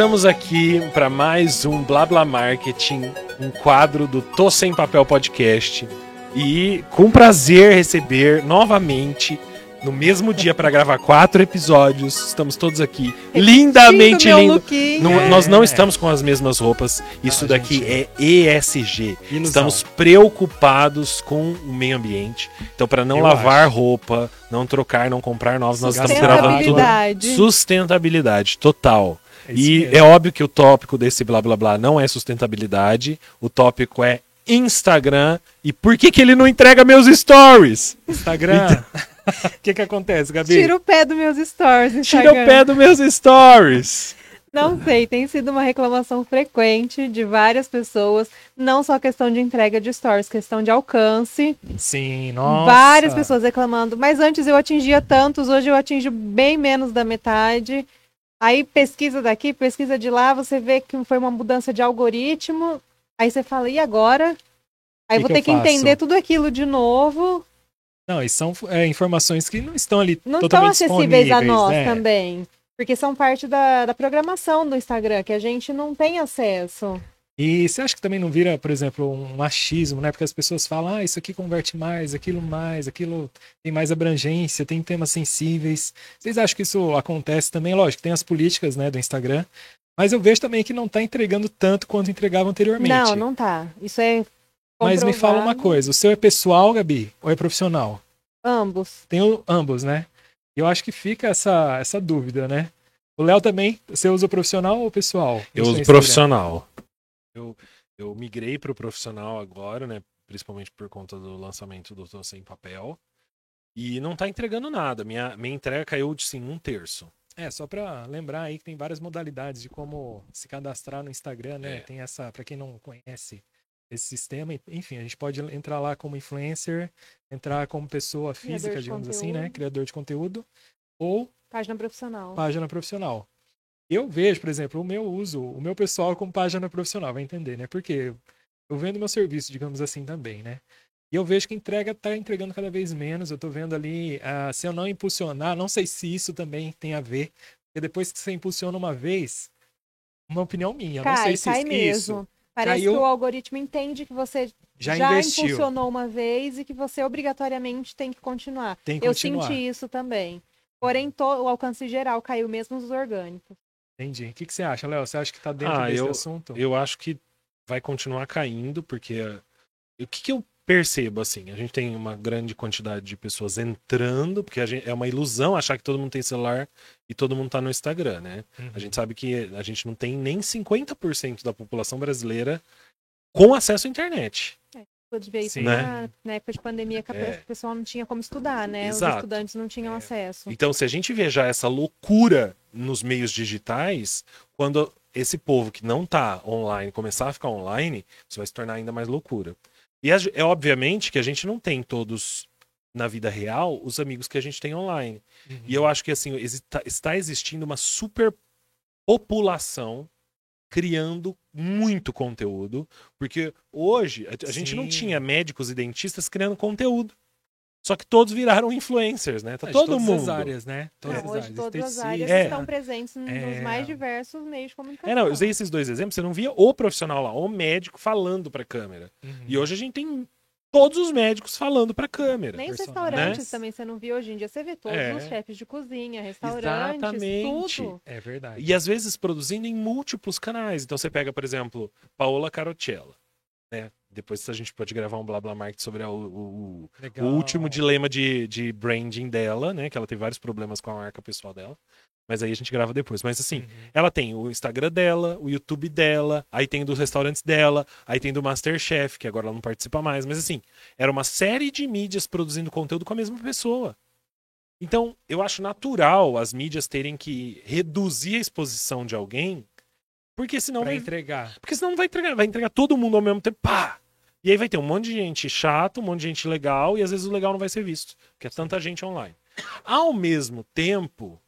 estamos aqui para mais um Blá Blá Marketing, um quadro do Tô Sem Papel Podcast. E com prazer receber novamente, no mesmo dia para gravar quatro episódios, estamos todos aqui, lindamente lindo. Não- É. Nós não estamos com as mesmas roupas, isso Ah, daqui gente. é ESG. Ilusão. Estamos preocupados com o meio ambiente. Então, para não Eu lavar roupa, não trocar, não comprar novos, nós estamos gravando tudo. Sustentabilidade. Sustentabilidade total. É e mesmo. é óbvio que o tópico desse blá blá blá não é sustentabilidade, o tópico é Instagram e por que que ele não entrega meus stories? Instagram. O que que acontece, Gabi? Tira o pé dos meus stories. no Tira Instagram. o pé dos meus stories. Não sei, tem sido uma reclamação frequente de várias pessoas, não só questão de entrega de stories, questão de alcance. Sim, nossa. Várias pessoas reclamando, mas antes eu atingia tantos, hoje eu atinjo bem menos da metade. Aí pesquisa daqui, pesquisa de lá, você vê que foi uma mudança de algoritmo. Aí você fala, e agora? Aí Que vou que ter que faço? entender tudo aquilo de novo. Não, e são é, informações que não estão ali Não estão acessíveis a nós né? também. Porque são parte da, da programação do Instagram, que a gente não tem acesso. E você acha que também não vira, por exemplo, um machismo, né? Porque as pessoas falam, ah, isso aqui converte mais, aquilo mais, aquilo tem mais abrangência, tem temas sensíveis. Vocês acham que isso acontece também? Lógico, tem as políticas, né, do Instagram. Mas eu vejo também que não está entregando tanto quanto entregava anteriormente. Não, não tá. Isso é. Mas me fala uma comprovado. coisa, o seu é pessoal, Gabi, ou é profissional? Ambos. Tem o- ambos, né? Eu acho que fica essa, essa dúvida, né? O Léo também, você usa o profissional ou pessoal? Eu uso Instagram? profissional. Eu, eu migrei para o profissional agora, né? Principalmente por conta do lançamento do Tô Sem Papel. E não tá entregando nada. Minha, minha entrega caiu de sim, um terço. É, só pra lembrar aí que tem várias modalidades de como se cadastrar no Instagram, né? É. Tem essa, pra quem não conhece esse sistema, enfim, a gente pode entrar lá como influencer, entrar como pessoa física, de digamos assim, né? conteúdo. Criador de conteúdo, ou Página profissional. página profissional. Eu vejo, por exemplo, o meu uso, o meu pessoal como página profissional, vai entender, né? Porque eu vendo meu serviço, digamos assim, também, né? E eu vejo que entrega tá entregando cada vez menos. Eu tô vendo ali, ah, se eu não impulsionar, não sei se isso também tem a ver, porque depois que você impulsiona uma vez, uma opinião minha, eu não Cai, sei se cai isso mesmo. Parece Caiu. que o algoritmo entende que você já, já, investiu, impulsionou uma vez e que você obrigatoriamente tem que continuar. tem que Eu continuar. senti isso também. Porém, to- o alcance geral caiu mesmo nos orgânicos. Entendi. O que, que você acha, Léo? Você acha que tá dentro Ah, desse eu- assunto? Eu acho que vai continuar caindo, porque o que, que eu percebo assim? A gente tem uma grande quantidade de pessoas entrando, porque a gente- é uma ilusão achar que todo mundo tem celular e todo mundo tá no Instagram, né? Uhum. A gente sabe que a gente não tem nem 50% da população brasileira com acesso à internet. Pude ver isso Sim. na, na época de pandemia, que a É. o pessoal não tinha como estudar, né? Exato. Os estudantes não tinham É. acesso. Então, se a gente vê já essa loucura nos meios digitais, quando esse povo que não tá online começar a ficar online, isso vai se tornar ainda mais loucura. E é, obviamente que a gente não tem todos na vida real os amigos que a gente tem online. Uhum. E eu acho que assim exista- está existindo uma superpopulação criando muito conteúdo, porque hoje a, gente não tinha médicos e dentistas criando conteúdo. Só que todos viraram influencers, né? Tá de todo todas mundo. as áreas, né? Todas Não, as hoje áreas. todas as áreas É. estão presentes nos É. mais diversos meios de comunicação. É, não, eu usei esses dois exemplos, você não via o profissional lá, o médico falando pra câmera. Uhum. E hoje a gente tem todos os médicos falando pra câmera. Nem restaurantes né? também você não vê hoje em dia. Você vê todos É. os chefes de cozinha, restaurantes, Exatamente. tudo. É verdade. E às vezes produzindo em múltiplos canais. Então você pega, por exemplo, Paola Carotella, né? Depois a gente pode gravar um blá blá market sobre a- o, o- último dilema de, de branding dela, né? Que ela tem vários problemas com a marca pessoal dela. Mas aí a gente grava depois. Mas assim, Uhum. ela tem o Instagram dela, o YouTube dela, aí tem dos restaurantes dela, aí tem do Masterchef, que agora ela não participa mais. Mas assim, era uma série de mídias produzindo conteúdo com a mesma pessoa. Então, eu acho natural as mídias terem que reduzir a exposição de alguém, porque senão Pra vai, entregar. porque senão não vai entregar, vai entregar todo mundo ao mesmo tempo, pá! E aí vai ter um monte de gente chata, um monte de gente legal, e às vezes o legal não vai ser visto, porque é tanta gente online. Ao mesmo tempo,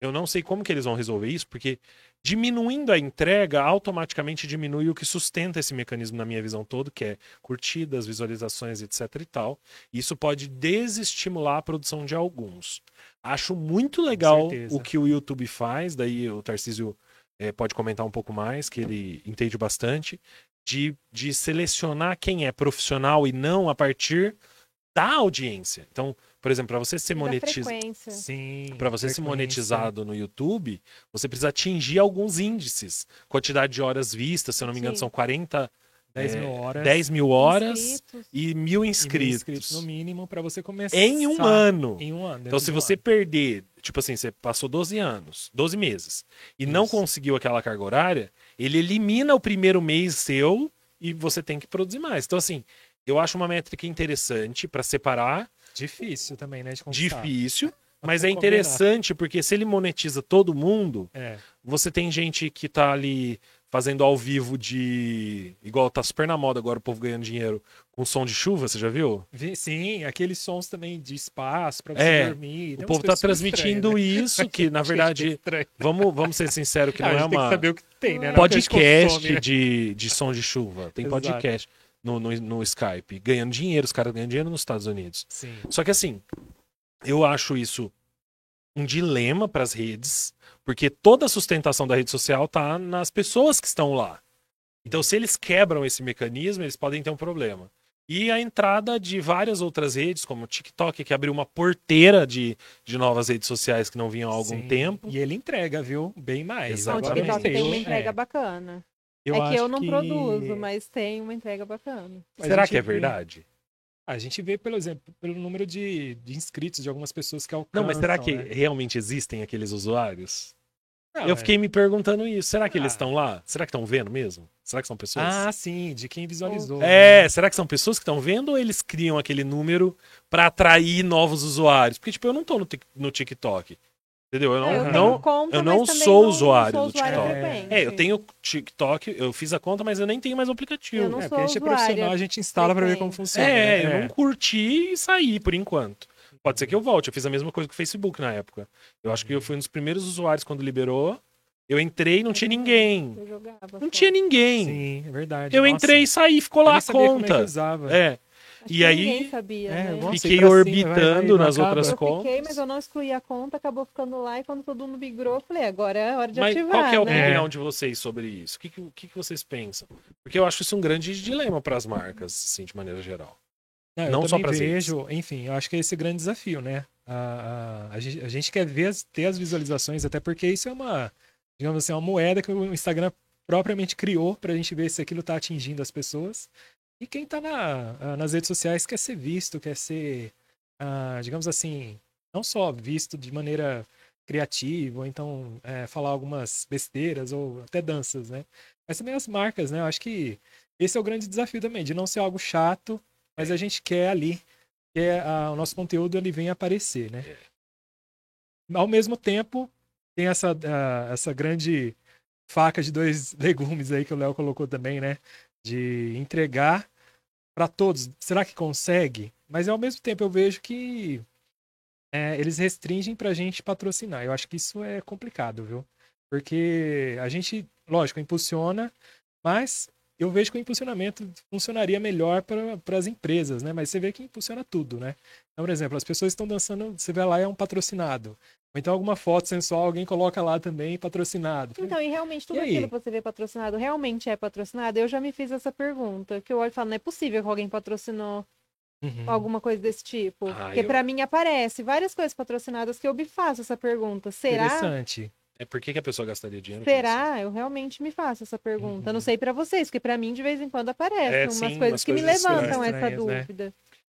eu não sei como que eles vão resolver isso, porque diminuindo a entrega, automaticamente diminui o que sustenta esse mecanismo na minha visão todo, que é curtidas, visualizações, etc e tal. Isso pode desestimular a produção de alguns. Acho muito legal o que o YouTube faz, daí o Tarcísio é, pode comentar um pouco mais, que ele entende bastante, de, de selecionar quem é profissional e não a partir da audiência. Então, por exemplo, para você ser monetizado. Para você ser monetizado no YouTube, você precisa atingir alguns índices. Quantidade de horas vistas, se eu não me engano, Sim. são 40, 10 é, mil horas. 10 mil horas Inscritos. e mil e mil inscritos. no mínimo para você começar. Em um ano. Em um ano. Então, se você ano. perder, tipo assim, você passou 12 anos, 12 meses, e não Isso. conseguiu aquela carga horária, ele elimina o primeiro mês seu e você tem que produzir mais. Então, assim, eu acho uma métrica interessante para separar, Difícil também, né? Difícil, mas é combinar. interessante porque se ele monetiza todo mundo, É. você tem gente que tá ali fazendo ao vivo de. Igual tá super na moda agora o povo ganhando dinheiro com som de chuva, você já viu? Vi- Sim, aqueles sons também de espaço para você É, dormir. O povo tá transmitindo estranhas, né? isso, que na verdade. Vamos, vamos ser sinceros que não é uma que que tem, né? Podcast de, de som de chuva. Tem Exato. podcast no, no, no Skype, ganhando dinheiro, os caras ganhando dinheiro nos Estados Unidos. Sim. Só que assim, eu acho isso um dilema para as redes, porque toda a sustentação da rede social tá nas pessoas que estão lá. Então, se eles quebram esse mecanismo, eles podem ter um problema. E a entrada de várias outras redes, como o TikTok, que abriu uma porteira de, de novas redes sociais que não vinham há algum Sim. tempo. E ele entrega, viu? Bem mais. Não, o Exatamente. TikTok tem uma É. entrega bacana. Eu é que eu não produzo, mas tem uma entrega bacana. a Será que é verdade? A gente vê, pelo exemplo, pelo número de, de inscritos de algumas pessoas que alcançam. Não, mas será que né? realmente existem aqueles usuários? Não, eu é- fiquei me perguntando isso. Será que eles Ah. estão lá? Será que estão vendo mesmo? Será que são pessoas? Ah, sim, de quem visualizou. É, né? será que são pessoas que estão vendo ou eles criam aquele número pra atrair novos usuários? Porque, tipo, eu não tô no, no TikTok. Entendeu? Eu não. É, eu não conta, eu não sou não usuário sou do usuária TikTok. é, eu tenho TikTok, eu fiz a conta, mas eu nem tenho mais o aplicativo. Eu não É, sou porque a gente é profissional, a gente instala pra ver como frequente. funciona. É, né? eu não curti e saí por enquanto. Pode ser que eu volte. Eu fiz a mesma coisa com o Facebook na época. Eu acho que eu fui um dos primeiros usuários quando liberou. Eu entrei, não tinha ninguém. Eu jogava Não tinha ninguém. Sim, é verdade. Eu Nossa, entrei e saí, ficou lá a é que conta. usava. É. Acho E que aí- Ninguém sabia, É, né? nossa, Fiquei ir pra cima, orbitando vai, vai, nas acaba. outras Eu contas. fiquei, mas eu não excluí a conta, acabou ficando lá e quando todo mundo migrou, eu falei, agora é hora de Mas ativar, qual que é a né? opinião de vocês sobre isso? O que, que, que que vocês pensam? Porque eu acho isso um grande dilema para as marcas, assim, de maneira geral. Não, eu Não só também pras redes. vejo, enfim, eu acho que é esse grande desafio, né? A, a, a, gente, a gente quer ver, as- ter as visualizações, até porque isso é uma, digamos assim, uma moeda que o Instagram propriamente criou pra gente ver se aquilo tá atingindo as pessoas. E quem tá na, nas redes sociais quer ser visto, quer ser, ah, digamos assim, não só visto de maneira criativa, ou então é, falar algumas besteiras, ou até danças, né? Mas também as marcas, né? Eu acho que esse é o grande desafio também, de não ser algo chato, mas a gente quer ali que é, ah, o nosso conteúdo ele vem aparecer, né? Ao mesmo tempo, tem essa, ah, essa grande faca de dois legumes aí que o Léo colocou também, né? De entregar para todos. Será que consegue? Mas ao mesmo tempo eu vejo que é, eles restringem pra gente patrocinar. Eu acho que isso é complicado, viu? Porque a gente, lógico, impulsiona, mas eu vejo que o impulsionamento funcionaria melhor para as empresas, né? Mas você vê que impulsiona tudo, né? Então, por exemplo, as pessoas estão dançando, você vai lá e é um patrocinado. Ou então alguma foto sensual, alguém coloca lá também patrocinado. Então, e realmente tudo E aquilo que você vê patrocinado realmente é patrocinado? Eu já me fiz essa pergunta, que eu olho e falo, não é possível que alguém patrocinou Uhum. alguma coisa desse tipo. Ah, Porque eu- pra mim aparece várias coisas patrocinadas que eu me faço essa pergunta. Será? Interessante. É por que, que a pessoa gastaria dinheiro? Será? Eu realmente me faço essa pergunta. Uhum. Não sei pra vocês, porque pra mim de vez em quando aparecem É, umas sim, coisas umas que me coisas levantam essa estranhas, né? dúvida.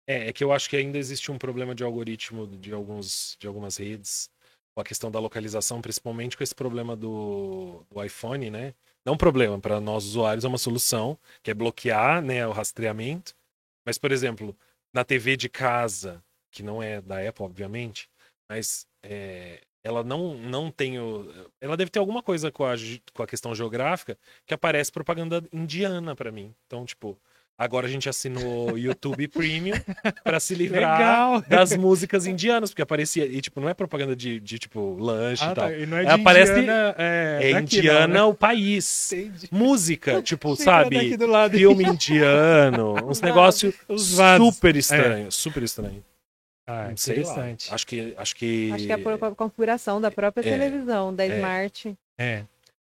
É, é que eu acho que ainda existe um problema de algoritmo de, alguns, de algumas redes, com a questão da localização, principalmente com esse problema do, do iPhone, né? Não um problema, para nós usuários é uma solução, que é bloquear né, o rastreamento. Mas, por exemplo, na TV de casa, que não é da Apple, obviamente, mas é, ela não, não tem o. Ela deve ter alguma coisa com a, com a questão geográfica que aparece propaganda indiana para mim. Então, tipo, agora a gente assinou YouTube Premium para se livrar Legal! das músicas indianas, porque aparecia. E, tipo, não é propaganda de, de tipo, lanche Ah, e tal. tá. E não é de Aparece- Indiana, é, É daqui, indiana não, o país. né? Entendi. Música, tipo, era sabe? Filme indiano, uns Os negócios Os vasos. super estranhos, super estranho. Ah, interessante. Acho que, acho que. Acho que é por a configuração da própria É, televisão, da é. Smart. É.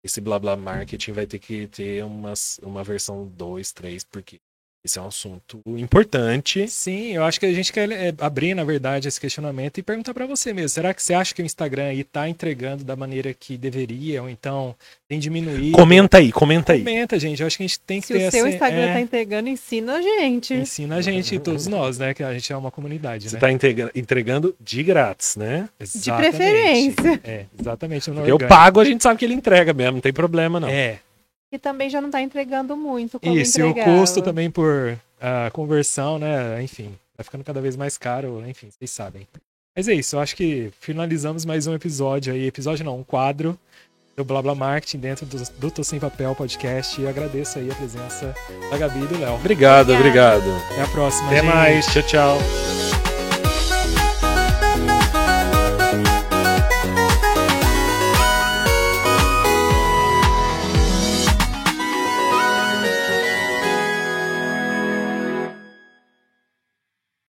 esse blá blá marketing vai ter que ter umas, uma versão 2, 3, porque esse é um assunto importante. Sim, eu acho que a gente quer é, abrir, na verdade, esse questionamento e perguntar para você mesmo. Será que você acha que o Instagram aí tá entregando da maneira que deveria, ou então tem diminuído? Comenta aí, comenta aí. Comenta, gente. Eu acho que a gente tem que Se ter o seu essa. Instagram é, tá entregando, ensina a gente. Ensina a gente, todos nós, né? Que a gente é uma comunidade, Você né? tá entregando de grátis, né? De Exatamente. preferência. É, exatamente. eu pago, a gente sabe que ele entrega mesmo, não tem problema não. É, E também já não tá entregando muito como isso. E o custo também por ah, conversão, né? Enfim, vai ficando cada vez mais caro, enfim, vocês sabem. Mas é isso, eu acho que finalizamos mais um episódio aí. Episódio não, um quadro do Blá Blá Marketing dentro do, do Tô Sem Papel Podcast. E agradeço aí a presença da Gabi e do Léo. Obrigado, Obrigada. obrigado. Até a próxima, Até gente. mais. Tchau, tchau.